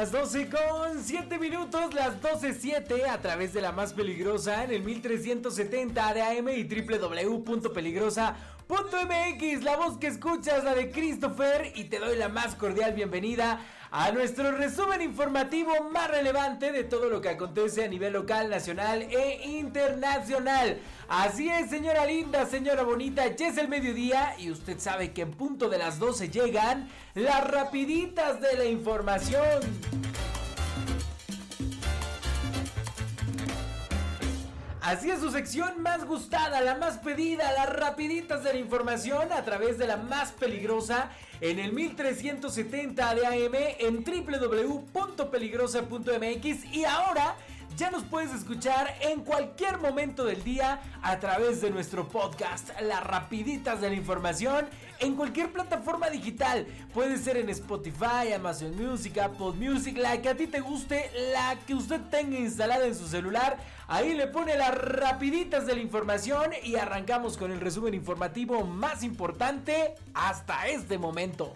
Las 12 con 7 minutos, las 12.7 a través de la más peligrosa en el 1370 de AM y www.peligrosa.mx. La voz que escuchas, la de Christopher, y te doy la más cordial bienvenida a nuestro resumen informativo más relevante de todo lo que acontece a nivel local, nacional e internacional. Así es, señora linda, señora bonita, ya es el mediodía y usted sabe que en punto de las 12 llegan las rapiditas de la información. Así es su sección más gustada, la más pedida, las rapiditas de la información a través de la más peligrosa en el 1370 de AM en www.peligrosa.mx y ahora ya nos puedes escuchar en cualquier momento del día a través de nuestro podcast, las rapiditas de la información, en cualquier plataforma digital. Puede ser en Spotify, Amazon Music, Apple Music, la que a ti te guste, la que usted tenga instalada en su celular. Ahí le pone las rapiditas de la información y arrancamos con el resumen informativo más importante hasta este momento.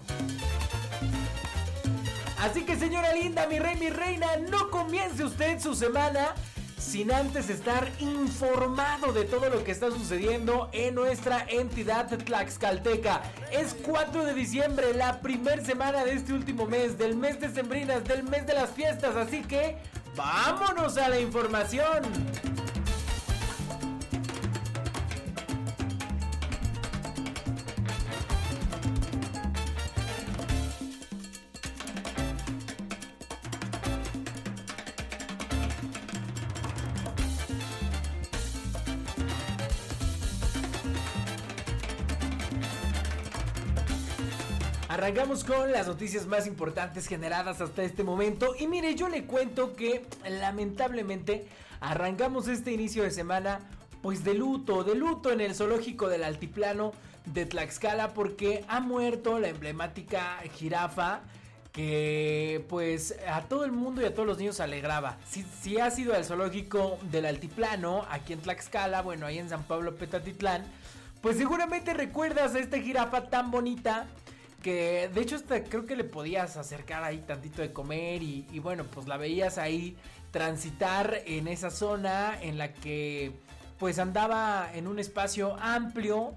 Así que señora linda, mi rey, mi reina, no comience usted su semana sin antes estar informado de todo lo que está sucediendo en nuestra entidad Tlaxcalteca. Es 4 de diciembre, la primera semana de este último mes, del mes de Sembrinas, del mes de las fiestas, así que vámonos a la información. Arrancamos con las noticias más importantes generadas hasta este momento. Y mire, yo le cuento que lamentablemente arrancamos este inicio de semana pues de luto, de luto en el zoológico del altiplano de Tlaxcala porque ha muerto la emblemática jirafa que pues a todo el mundo y a todos los niños alegraba. Si, si ha sido al zoológico del altiplano, aquí en Tlaxcala, bueno, ahí en San Pablo Petatitlán, pues seguramente recuerdas a esta jirafa tan bonita que de hecho hasta creo que le podías acercar ahí tantito de comer y, bueno, pues la veías ahí transitar en esa zona en la que pues andaba en un espacio amplio,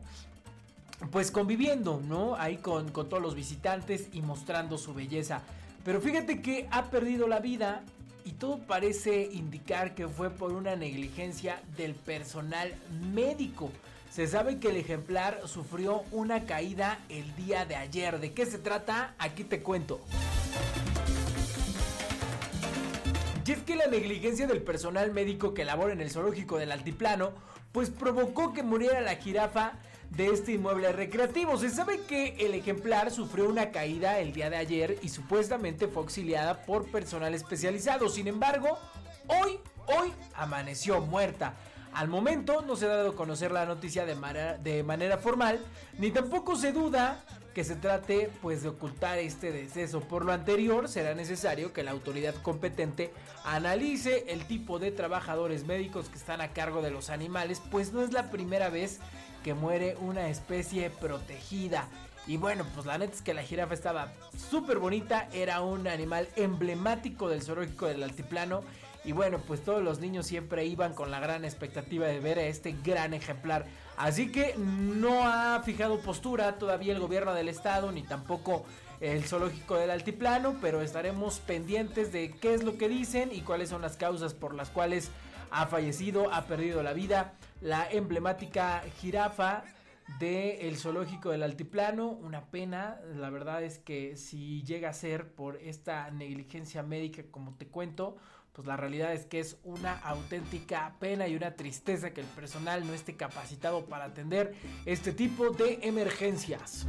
pues conviviendo, ¿no? Ahí con todos los visitantes y mostrando su belleza. Pero fíjate que ha perdido la vida y todo parece indicar que fue por una negligencia del personal médico. Se sabe que el ejemplar sufrió una caída el día de ayer. ¿De qué se trata? Aquí te cuento. Y es que la negligencia del personal médico que labora en el zoológico del altiplano, pues provocó que muriera la jirafa de este inmueble recreativo. Se sabe que el ejemplar sufrió una caída el día de ayer y supuestamente fue auxiliada por personal especializado. Sin embargo, hoy, hoy amaneció muerta. Al momento no se ha dado a conocer la noticia de manera, formal, ni tampoco se duda que se trate pues de ocultar este deceso. Por lo anterior, será necesario que la autoridad competente analice el tipo de trabajadores médicos que están a cargo de los animales, pues no es la primera vez que muere una especie protegida. Y bueno, pues la neta es que la jirafa estaba súper bonita, era un animal emblemático del zoológico del altiplano. Y bueno, pues todos los niños siempre iban con la gran expectativa de ver a este gran ejemplar. Así que no ha fijado postura todavía el gobierno del estado, ni tampoco el zoológico del altiplano, pero estaremos pendientes de qué es lo que dicen y cuáles son las causas por las cuales ha fallecido, ha perdido la vida la emblemática jirafa del zoológico del altiplano. Una pena, la verdad es que si llega a ser por esta negligencia médica, como te cuento, pues la realidad es que es una auténtica pena y una tristeza que el personal no esté capacitado para atender este tipo de emergencias.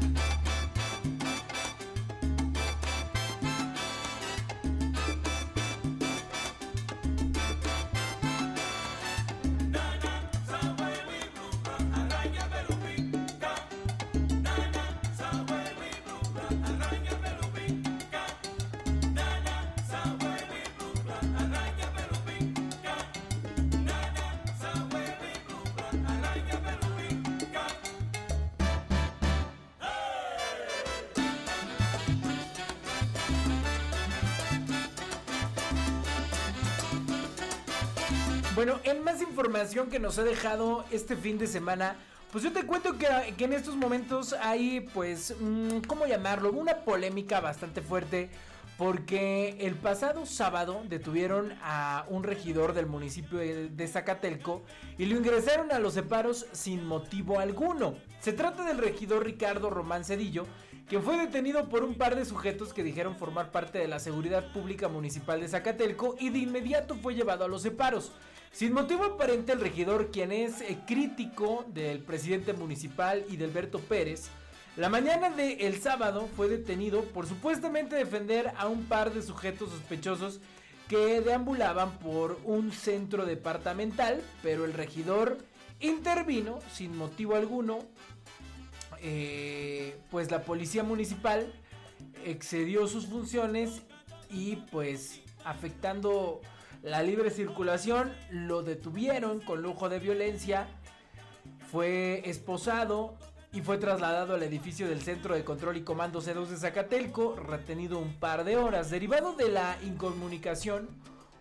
Bueno, en más información que nos ha dejado este fin de semana, pues yo te cuento que, en estos momentos hay, pues, mm, ¿cómo llamarlo? Una polémica bastante fuerte. Porque el pasado sábado detuvieron a un regidor del municipio de Zacatelco y lo ingresaron a los separos sin motivo alguno. Se trata del regidor Ricardo Román Cedillo, quien fue detenido por un par de sujetos que dijeron formar parte de la seguridad pública municipal de Zacatelco y de inmediato fue llevado a los separos. Sin motivo aparente, el regidor, quien es eh, crítico del presidente municipal y de Alberto Pérez, la mañana del sábado fue detenido por supuestamente defender a un par de sujetos sospechosos que deambulaban por un centro departamental, pero el regidor intervino sin motivo alguno, eh, pues la policía municipal excedió sus funciones y pues afectando la libre circulación, lo detuvieron con lujo de violencia, fue esposado y fue trasladado al edificio del Centro de Control y Comando C2 de Zacatelco, retenido un par de horas. Derivado de la incomunicación,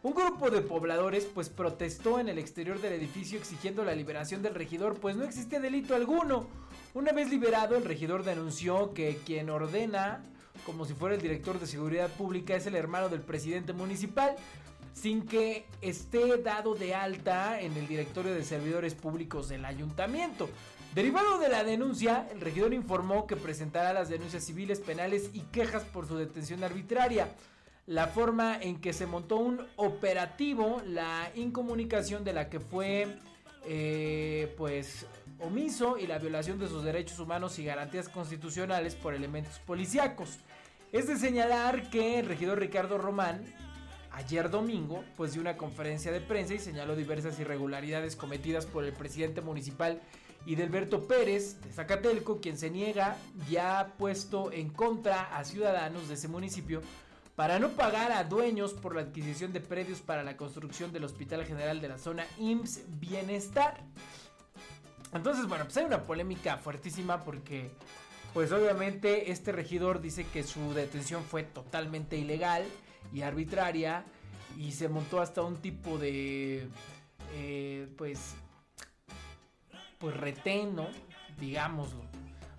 un grupo de pobladores pues protestó en el exterior del edificio exigiendo la liberación del regidor, pues no existe delito alguno. Una vez liberado, el regidor denunció que quien ordena, como si fuera el director de seguridad pública, es el hermano del presidente municipal, sin que esté dado de alta en el directorio de servidores públicos del ayuntamiento. Derivado de la denuncia, el regidor informó que presentará las denuncias civiles, penales y quejas por su detención arbitraria. La forma en que se montó un operativo, la incomunicación de la que fue eh, pues omiso y la violación de sus derechos humanos y garantías constitucionales por elementos policíacos. Es de señalar que el regidor Ricardo Román ayer domingo, pues dio una conferencia de prensa y señaló diversas irregularidades cometidas por el presidente municipal y Delberto Pérez de Zacatelco, quien se niega ya ha puesto en contra a ciudadanos de ese municipio para no pagar a dueños por la adquisición de predios para la construcción del Hospital General de la zona IMSS Bienestar. Entonces, bueno, pues hay una polémica fuertísima porque, pues obviamente este regidor dice que su detención fue totalmente ilegal y arbitraria y se montó hasta un tipo de eh, pues pues retén, ¿no? Digámoslo,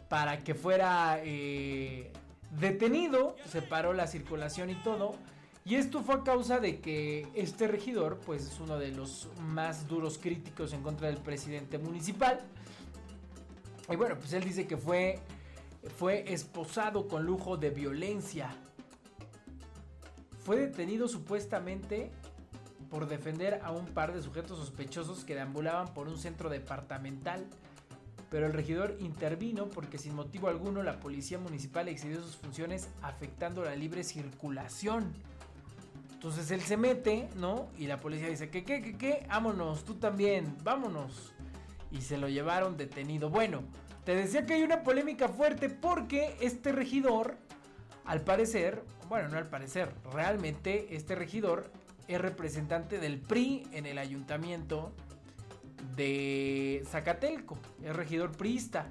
para que fuera eh, detenido, se paró la circulación y todo. Y esto fue a causa de que este regidor, pues es uno de los más duros críticos en contra del presidente municipal. Y bueno, pues él dice que fue, fue esposado con lujo de violencia fue detenido supuestamente por defender a un par de sujetos sospechosos que deambulaban por un centro departamental. Pero el regidor intervino porque sin motivo alguno la policía municipal excedió sus funciones afectando la libre circulación. Entonces él se mete, ¿no? Y la policía dice, ¿qué, qué, qué, qué? Vámonos, tú también, vámonos. Y se lo llevaron detenido. Bueno, te decía que hay una polémica fuerte porque este regidor, al parecer, bueno, no al parecer, realmente este regidor es representante del PRI en el ayuntamiento de Zacatelco, es regidor priista.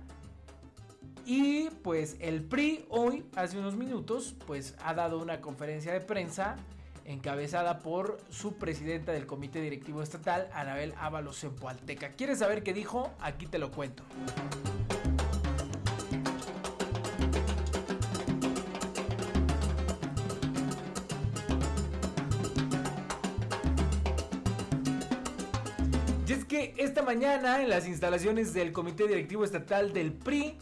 Y pues el PRI hoy, hace unos minutos, pues ha dado una conferencia de prensa encabezada por su presidenta del comité directivo estatal, Anabel Ábalos Zempoalteca. ¿Quieres saber qué dijo? Aquí te lo cuento. Mañana en las instalaciones del Comité Directivo Estatal del PRI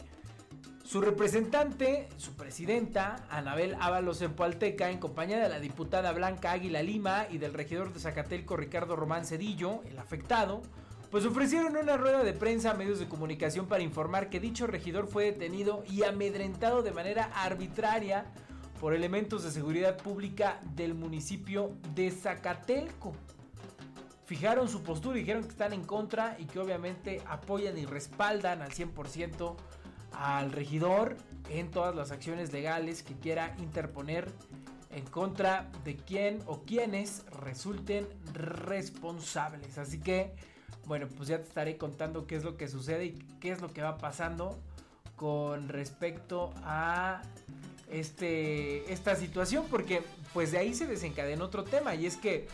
Su representante, su presidenta, Anabel Ábalos Pualteca, en compañía de la diputada Blanca Águila Lima y del regidor de Zacatelco Ricardo Román Cedillo, el afectado, pues ofrecieron una rueda de prensa a medios de comunicación para informar que dicho regidor fue detenido y amedrentado de manera arbitraria por elementos de seguridad pública del municipio de Zacatelco. Fijaron su postura y dijeron que están en contra y que obviamente apoyan y respaldan al 100% al regidor en todas las acciones legales que quiera interponer en contra de quien o quienes resulten responsables. Así que, bueno, pues ya te estaré contando qué es lo que sucede y qué es lo que va pasando con respecto a este, esta situación, porque pues de ahí se desencadenó otro tema y es que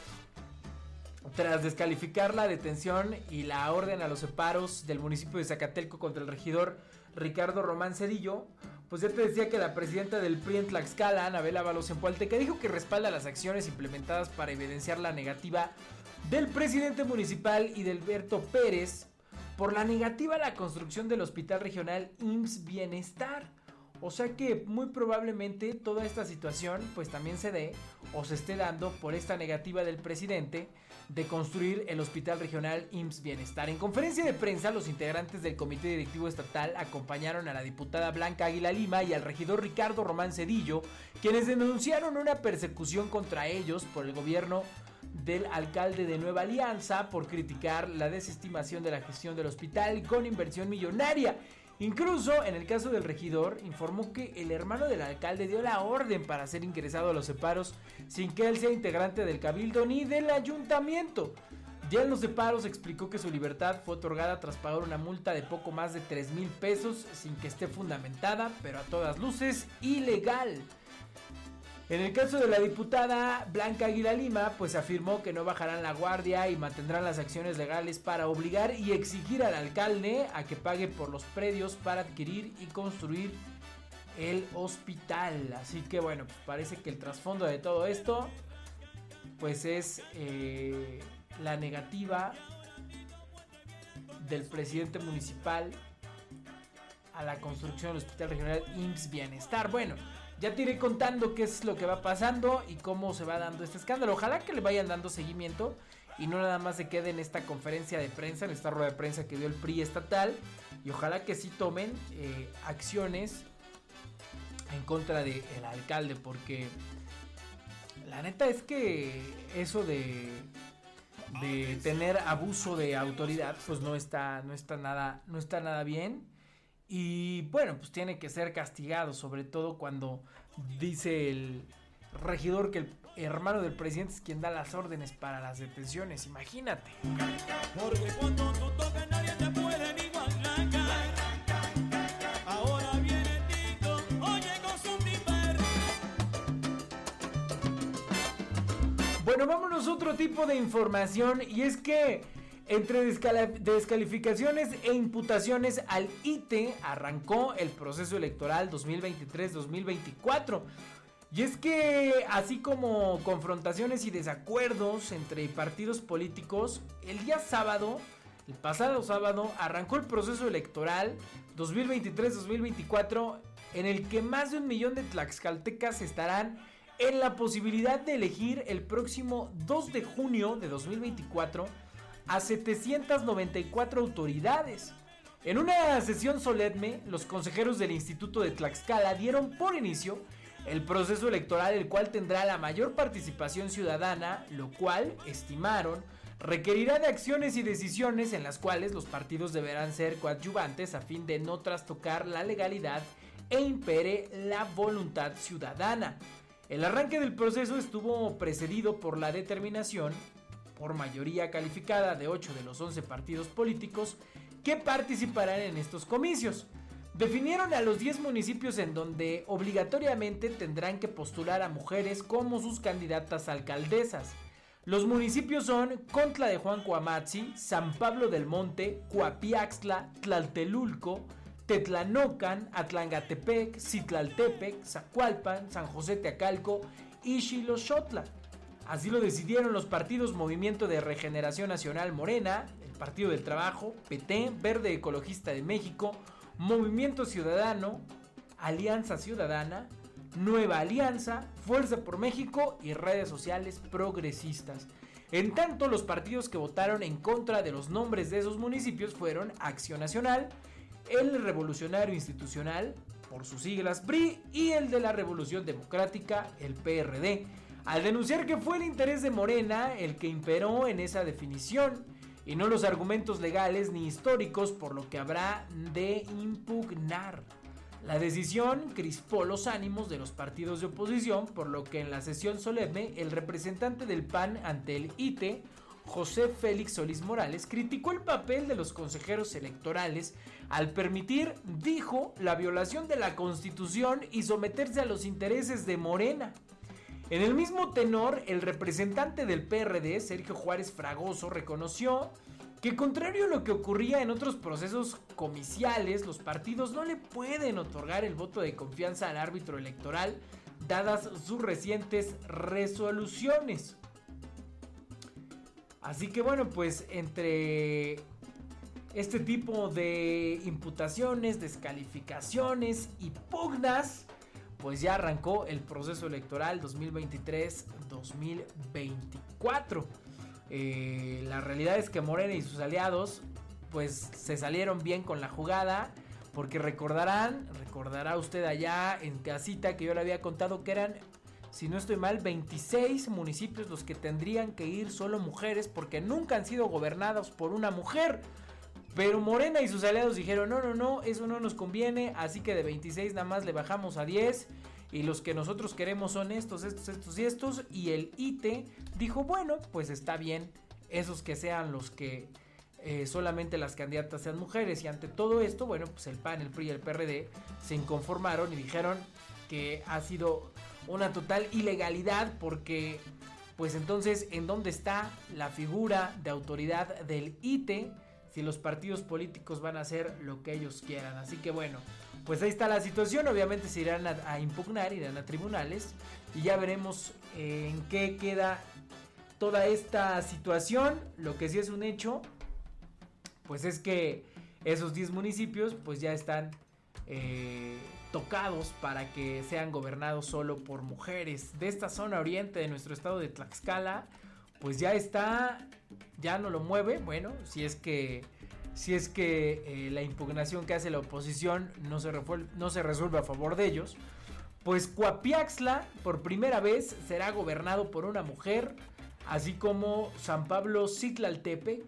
tras descalificar la detención y la orden a los separos del municipio de Zacatelco contra el regidor Ricardo Román Cedillo, pues ya te decía que la presidenta del PRI en Tlaxcala, Anabela Ábalos que dijo que respalda las acciones implementadas para evidenciar la negativa del presidente municipal y de Alberto Pérez por la negativa a la construcción del hospital regional IMSS Bienestar. O sea que muy probablemente toda esta situación pues también se dé o se esté dando por esta negativa del presidente de construir el Hospital Regional IMSS Bienestar. En conferencia de prensa, los integrantes del Comité Directivo Estatal acompañaron a la diputada Blanca Águila Lima y al regidor Ricardo Román Cedillo, quienes denunciaron una persecución contra ellos por el gobierno del alcalde de Nueva Alianza por criticar la desestimación de la gestión del hospital con inversión millonaria Incluso en el caso del regidor, informó que el hermano del alcalde dio la orden para ser ingresado a los separos sin que él sea integrante del cabildo ni del ayuntamiento. Ya en los separos explicó que su libertad fue otorgada tras pagar una multa de poco más de 3 mil pesos sin que esté fundamentada, pero a todas luces ilegal. En el caso de la diputada Blanca Aguila Lima, pues afirmó que no bajarán la guardia y mantendrán las acciones legales para obligar y exigir al alcalde a que pague por los predios para adquirir y construir el hospital. Así que bueno, pues parece que el trasfondo de todo esto, pues es eh, la negativa del presidente municipal a la construcción del hospital regional IMSS Bienestar. Bueno. Ya te iré contando qué es lo que va pasando y cómo se va dando este escándalo. Ojalá que le vayan dando seguimiento y no nada más se quede en esta conferencia de prensa, en esta rueda de prensa que dio el PRI estatal. Y ojalá que sí tomen eh, acciones en contra del alcalde, porque la neta es que eso de, de tener abuso de autoridad, pues no está, no está nada, no está nada bien. Y bueno, pues tiene que ser castigado, sobre todo cuando dice el regidor que el hermano del presidente es quien da las órdenes para las detenciones, imagínate. Porque cuando tú tocas nadie te puede ni Ahora viene Tito, oye con su Bueno, vámonos a otro tipo de información y es que entre descalificaciones e imputaciones al ITE arrancó el proceso electoral 2023-2024. Y es que así como confrontaciones y desacuerdos entre partidos políticos, el día sábado, el pasado sábado, arrancó el proceso electoral 2023-2024 en el que más de un millón de tlaxcaltecas estarán en la posibilidad de elegir el próximo 2 de junio de 2024 a 794 autoridades. En una sesión solemne, los consejeros del Instituto de Tlaxcala dieron por inicio el proceso electoral, el cual tendrá la mayor participación ciudadana, lo cual, estimaron, requerirá de acciones y decisiones en las cuales los partidos deberán ser coadyuvantes a fin de no trastocar la legalidad e impere la voluntad ciudadana. El arranque del proceso estuvo precedido por la determinación por mayoría calificada de 8 de los 11 partidos políticos que participarán en estos comicios. Definieron a los 10 municipios en donde obligatoriamente tendrán que postular a mujeres como sus candidatas alcaldesas. Los municipios son Contla de Juan Cuamatzi, San Pablo del Monte, Coapiaxtla, Tlaltelulco, Tetlanocan, Atlangatepec, Citlaltepec, Zacualpan, San José Teacalco y Xiloxotla. Así lo decidieron los partidos Movimiento de Regeneración Nacional Morena, el Partido del Trabajo, PT, Verde Ecologista de México, Movimiento Ciudadano, Alianza Ciudadana, Nueva Alianza, Fuerza por México y redes sociales progresistas. En tanto, los partidos que votaron en contra de los nombres de esos municipios fueron Acción Nacional, el Revolucionario Institucional, por sus siglas PRI, y el de la Revolución Democrática, el PRD, al denunciar que fue el interés de Morena el que imperó en esa definición y no los argumentos legales ni históricos por lo que habrá de impugnar. La decisión crispó los ánimos de los partidos de oposición, por lo que en la sesión solemne el representante del PAN ante el ITE, José Félix Solís Morales, criticó el papel de los consejeros electorales al permitir, dijo, la violación de la constitución y someterse a los intereses de Morena. En el mismo tenor, el representante del PRD, Sergio Juárez Fragoso, reconoció que contrario a lo que ocurría en otros procesos comiciales, los partidos no le pueden otorgar el voto de confianza al árbitro electoral, dadas sus recientes resoluciones. Así que bueno, pues entre este tipo de imputaciones, descalificaciones y pugnas, pues ya arrancó el proceso electoral 2023-2024. Eh, la realidad es que Morena y sus aliados pues se salieron bien con la jugada. Porque recordarán, recordará usted allá en casita que yo le había contado que eran, si no estoy mal, 26 municipios los que tendrían que ir solo mujeres porque nunca han sido gobernados por una mujer. Pero Morena y sus aliados dijeron, no, no, no, eso no nos conviene, así que de 26 nada más le bajamos a 10 y los que nosotros queremos son estos, estos, estos y estos. Y el ITE dijo, bueno, pues está bien, esos que sean los que eh, solamente las candidatas sean mujeres. Y ante todo esto, bueno, pues el PAN, el PRI y el PRD se inconformaron y dijeron que ha sido una total ilegalidad porque, pues entonces, ¿en dónde está la figura de autoridad del ITE? Si los partidos políticos van a hacer lo que ellos quieran. Así que bueno, pues ahí está la situación. Obviamente se irán a, impugnar, irán a tribunales y ya veremos eh, en qué queda toda esta situación. Lo que sí es un hecho, pues es que esos 10 municipios pues ya están eh, tocados para que sean gobernados solo por mujeres. De esta zona oriente de nuestro estado de Tlaxcala, pues ya está, ya no lo mueve. Bueno, si es que si es que eh, la impugnación que hace la oposición no se, no se resuelve a favor de ellos, pues Coapiaxla por primera vez será gobernado por una mujer, así como San Pablo Citlaltepec,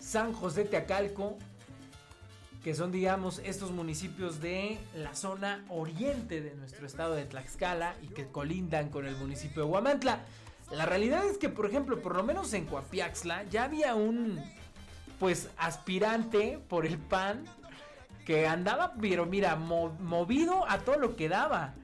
San José Teacalco, que son digamos estos municipios de la zona oriente de nuestro estado de Tlaxcala y que colindan con el municipio de Huamantla. La realidad es que, por ejemplo, por lo menos en Coapiaxla ya había un, pues, aspirante por el PAN que andaba, pero mira, movido a todo lo que daba.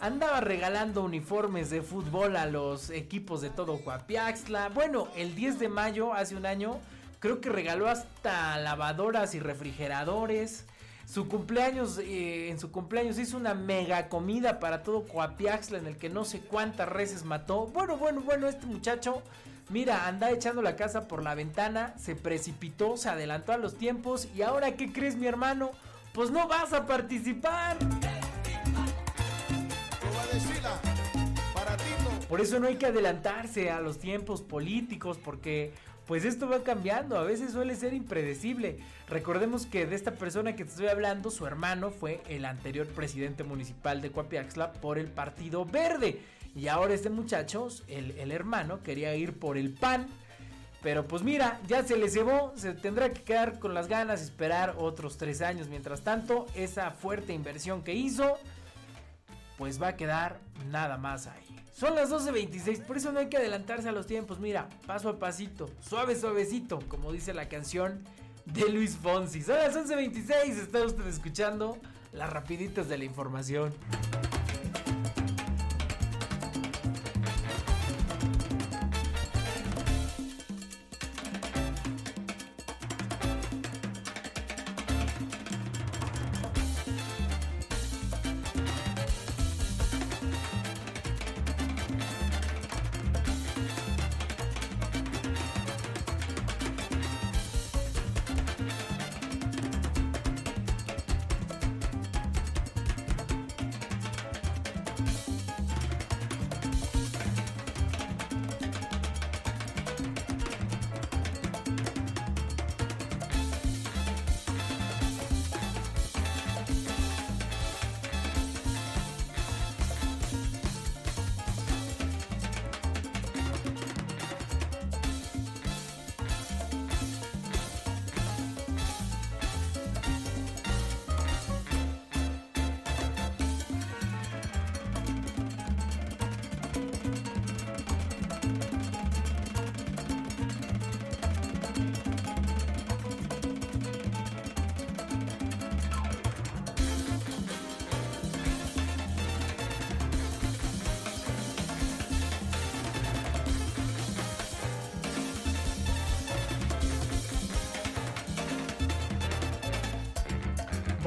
Andaba regalando uniformes de fútbol a los equipos de todo Coapiaxla. Bueno, el 10 de mayo, hace un año, creo que regaló hasta lavadoras y refrigeradores. Su cumpleaños, eh, en su cumpleaños hizo una mega comida para todo Coapiaxla en el que no sé cuántas reses mató. Bueno, bueno, bueno, este muchacho, mira, anda echando la casa por la ventana, se precipitó, se adelantó a los tiempos y ahora, ¿qué crees mi hermano? Pues no vas a participar. Por eso no hay que adelantarse a los tiempos políticos porque pues esto va cambiando, a veces suele ser impredecible. Recordemos que de esta persona que te estoy hablando, su hermano fue el anterior presidente municipal de Coapiaxla por el Partido Verde. Y ahora este muchacho, el, hermano, quería ir por el PAN. Pero pues mira, ya se le cebó, se tendrá que quedar con las ganas, esperar otros tres años. Mientras tanto, esa fuerte inversión que hizo, pues va a quedar nada más ahí. Son las 12.26, por eso no hay que adelantarse a los tiempos. Mira, paso a pasito, suave, suavecito, como dice la canción de Luis Fonsi. Son las 11.26, está usted escuchando las rapiditas de la información.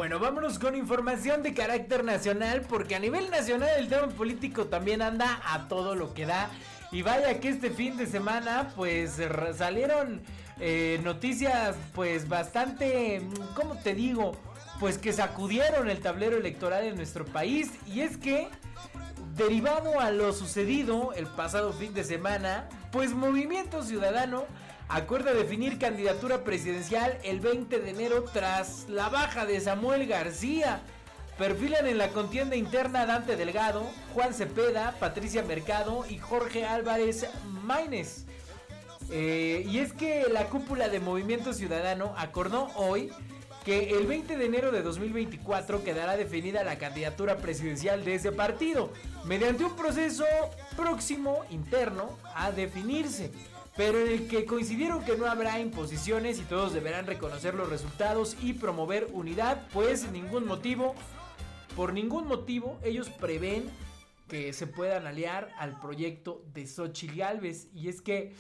Bueno, vámonos con información de carácter nacional, porque a nivel nacional el tema político también anda a todo lo que da. Y vaya que este fin de semana, pues salieron eh, noticias, pues bastante, ¿cómo te digo? Pues que sacudieron el tablero electoral en nuestro país. Y es que, derivado a lo sucedido el pasado fin de semana, pues Movimiento Ciudadano acuerda definir candidatura presidencial el 20 de enero tras la baja de Samuel García. Perfilan en la contienda interna Dante Delgado, Juan Cepeda, Patricia Mercado y Jorge Álvarez Maínez. Eh, y es que la cúpula de Movimiento Ciudadano acordó hoy que el 20 de enero de 2024 quedará definida la candidatura presidencial de ese partido, mediante un proceso próximo interno a definirse pero en el que coincidieron que no habrá imposiciones y todos deberán reconocer los resultados y promover unidad, pues ningún motivo, por ningún motivo, ellos prevén que se puedan aliar al proyecto de Xochitl Galvez. Y es que,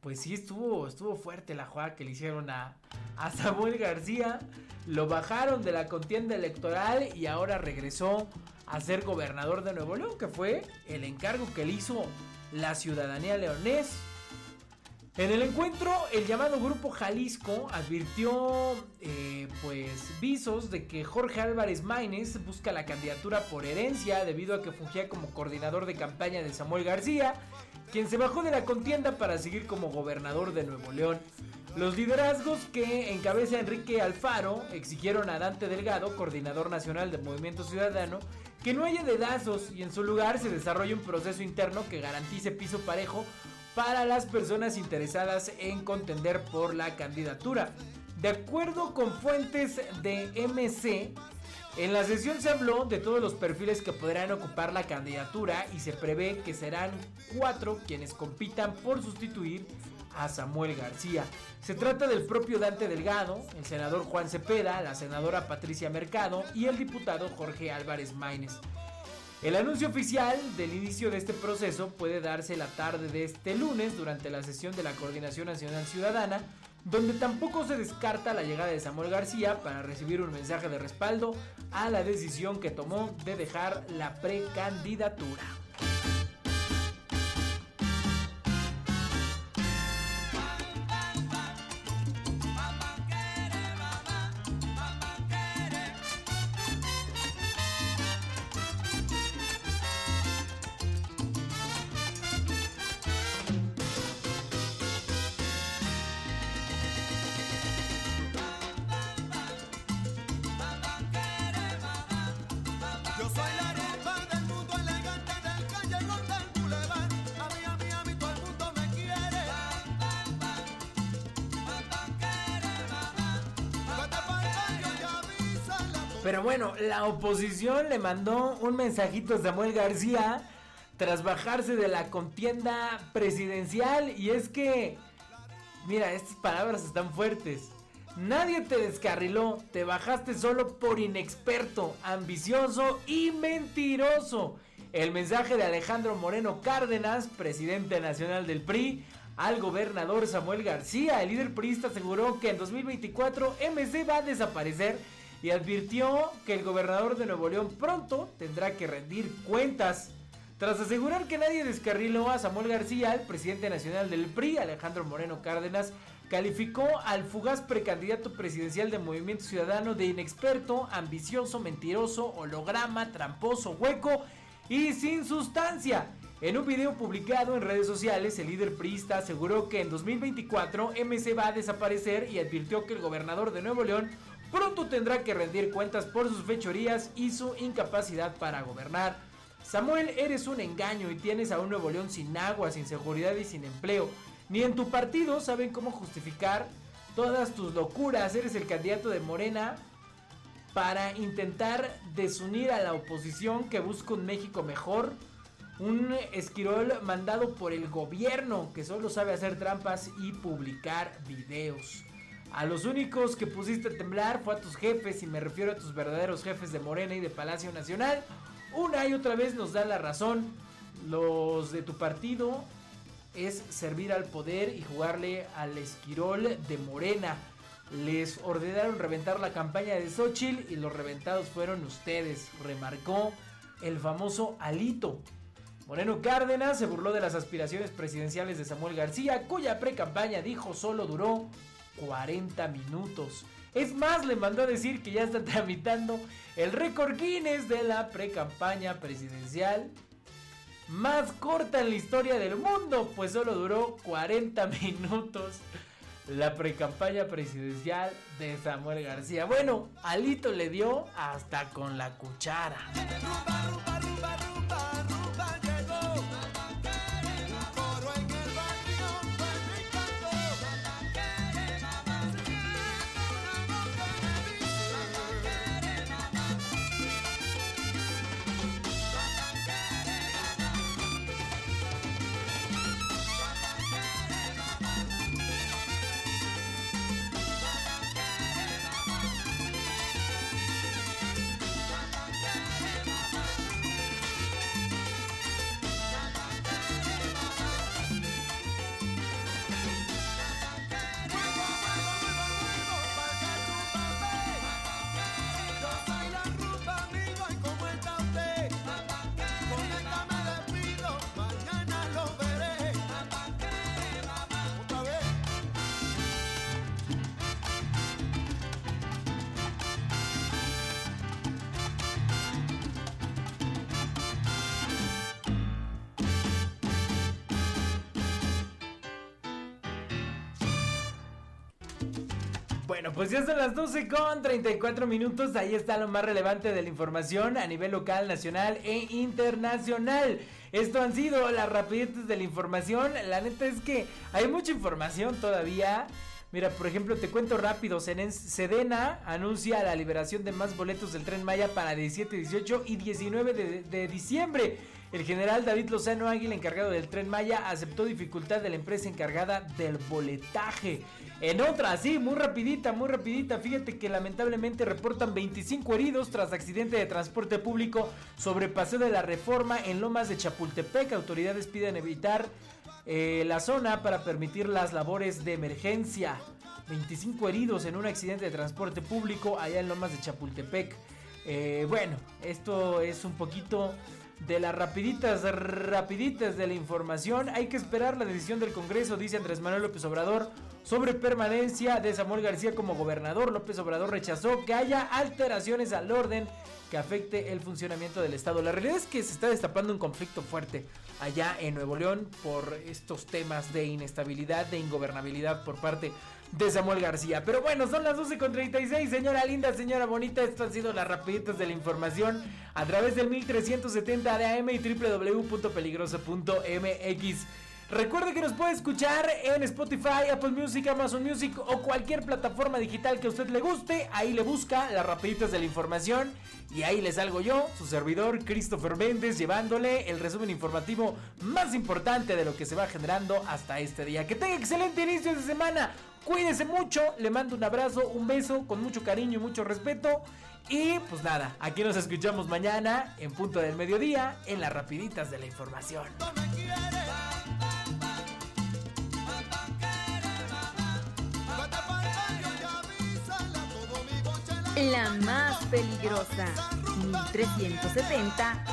pues sí, estuvo, estuvo fuerte la jugada que le hicieron a, a Samuel García. Lo bajaron de la contienda electoral y ahora regresó a ser gobernador de Nuevo León, que fue el encargo que le hizo la ciudadanía leonés en el encuentro, el llamado Grupo Jalisco advirtió, eh, pues, visos de que Jorge Álvarez Maínez busca la candidatura por herencia debido a que fungía como coordinador de campaña de Samuel García, quien se bajó de la contienda para seguir como gobernador de Nuevo León. Los liderazgos que encabeza Enrique Alfaro exigieron a Dante Delgado, coordinador nacional del Movimiento Ciudadano, que no haya dedazos y en su lugar se desarrolle un proceso interno que garantice piso parejo para las personas interesadas en contender por la candidatura. De acuerdo con fuentes de MC, en la sesión se habló de todos los perfiles que podrán ocupar la candidatura y se prevé que serán cuatro quienes compitan por sustituir a Samuel García. Se trata del propio Dante Delgado, el senador Juan Cepeda, la senadora Patricia Mercado y el diputado Jorge Álvarez Maínez. El anuncio oficial del inicio de este proceso puede darse la tarde de este lunes durante la sesión de la Coordinación Nacional Ciudadana, donde tampoco se descarta la llegada de Samuel García para recibir un mensaje de respaldo a la decisión que tomó de dejar la precandidatura. Bueno, la oposición le mandó un mensajito a Samuel García tras bajarse de la contienda presidencial y es que, mira, estas palabras están fuertes. Nadie te descarriló, te bajaste solo por inexperto, ambicioso y mentiroso. El mensaje de Alejandro Moreno Cárdenas, presidente nacional del PRI, al gobernador Samuel García. El líder priista aseguró que en 2024 MC va a desaparecer y advirtió que el gobernador de Nuevo León pronto tendrá que rendir cuentas. Tras asegurar que nadie descarriló a Samuel García, el presidente nacional del PRI, Alejandro Moreno Cárdenas, calificó al fugaz precandidato presidencial de Movimiento Ciudadano de inexperto, ambicioso, mentiroso, holograma, tramposo, hueco y sin sustancia. En un video publicado en redes sociales, el líder priista aseguró que en 2024 MC va a desaparecer y advirtió que el gobernador de Nuevo León pronto tendrá que rendir cuentas por sus fechorías y su incapacidad para gobernar. Samuel, eres un engaño y tienes a un Nuevo León sin agua, sin seguridad y sin empleo. Ni en tu partido saben cómo justificar todas tus locuras. Eres el candidato de Morena para intentar desunir a la oposición que busca un México mejor. Un esquirol mandado por el gobierno que solo sabe hacer trampas y publicar videos. A los únicos que pusiste a temblar fue a tus jefes, y me refiero a tus verdaderos jefes de Morena y de Palacio Nacional. Una y otra vez nos da la razón. Los de tu partido es servir al poder y jugarle al esquirol de Morena. les ordenaron reventar la campaña de Xochitl y los reventados fueron ustedes, remarcó el famoso Alito. Moreno Cárdenas se burló de las aspiraciones presidenciales de Samuel García, cuya pre-campaña dijo solo duró 40 minutos. Es más, le mandó a decir que ya está tramitando el récord Guinness de la pre-campaña presidencial más corta en la historia del mundo, pues solo duró 40 minutos la precampaña presidencial de Samuel García. Bueno, Alito le dio hasta con la cuchara. Bueno, pues ya son las 12 con 34 minutos. Ahí está lo más relevante de la información a nivel local, nacional e internacional. Esto han sido las rapideces de la información. La neta es que hay mucha información todavía. Mira, por ejemplo, te cuento rápido. Sedena anuncia la liberación de más boletos del tren Maya para 17, 18 y 19 de, de diciembre. El general David Lozano Águila, encargado del tren Maya, aceptó dificultad de la empresa encargada del boletaje. En otra, sí, muy rapidita, muy rapidita. Fíjate que lamentablemente reportan 25 heridos tras accidente de transporte público sobre Paseo de la Reforma en Lomas de Chapultepec. Autoridades piden evitar eh, la zona para permitir las labores de emergencia. 25 heridos en un accidente de transporte público allá en Lomas de Chapultepec. Eh, bueno, esto es un poquito de las rapiditas, rapiditas de la información. Hay que esperar la decisión del Congreso, dice Andrés Manuel López Obrador, sobre permanencia de Samuel García como gobernador. López Obrador rechazó que haya alteraciones al orden que afecte el funcionamiento del Estado. La realidad es que se está destapando un conflicto fuerte allá en Nuevo León por estos temas de inestabilidad, de ingobernabilidad por parte de Samuel García. Pero bueno, son las 12.36, señora linda, señora bonita. Esto han sido las rapiditas de la información a través del 1370 de AM y www.peligrosa.mx. Recuerde que nos puede escuchar en Spotify, Apple Music, Amazon Music o cualquier plataforma digital que a usted le guste. Ahí le busca las rapiditas de la información y ahí les salgo yo, su servidor Christopher Méndez, llevándole el resumen informativo más importante de lo que se va generando hasta este día. Que tenga excelente inicio de semana. Cuídese mucho, le mando un abrazo, un beso con mucho cariño y mucho respeto. Y pues nada, aquí nos escuchamos mañana en punto del mediodía en las rapiditas de la información. La más peligrosa, 1370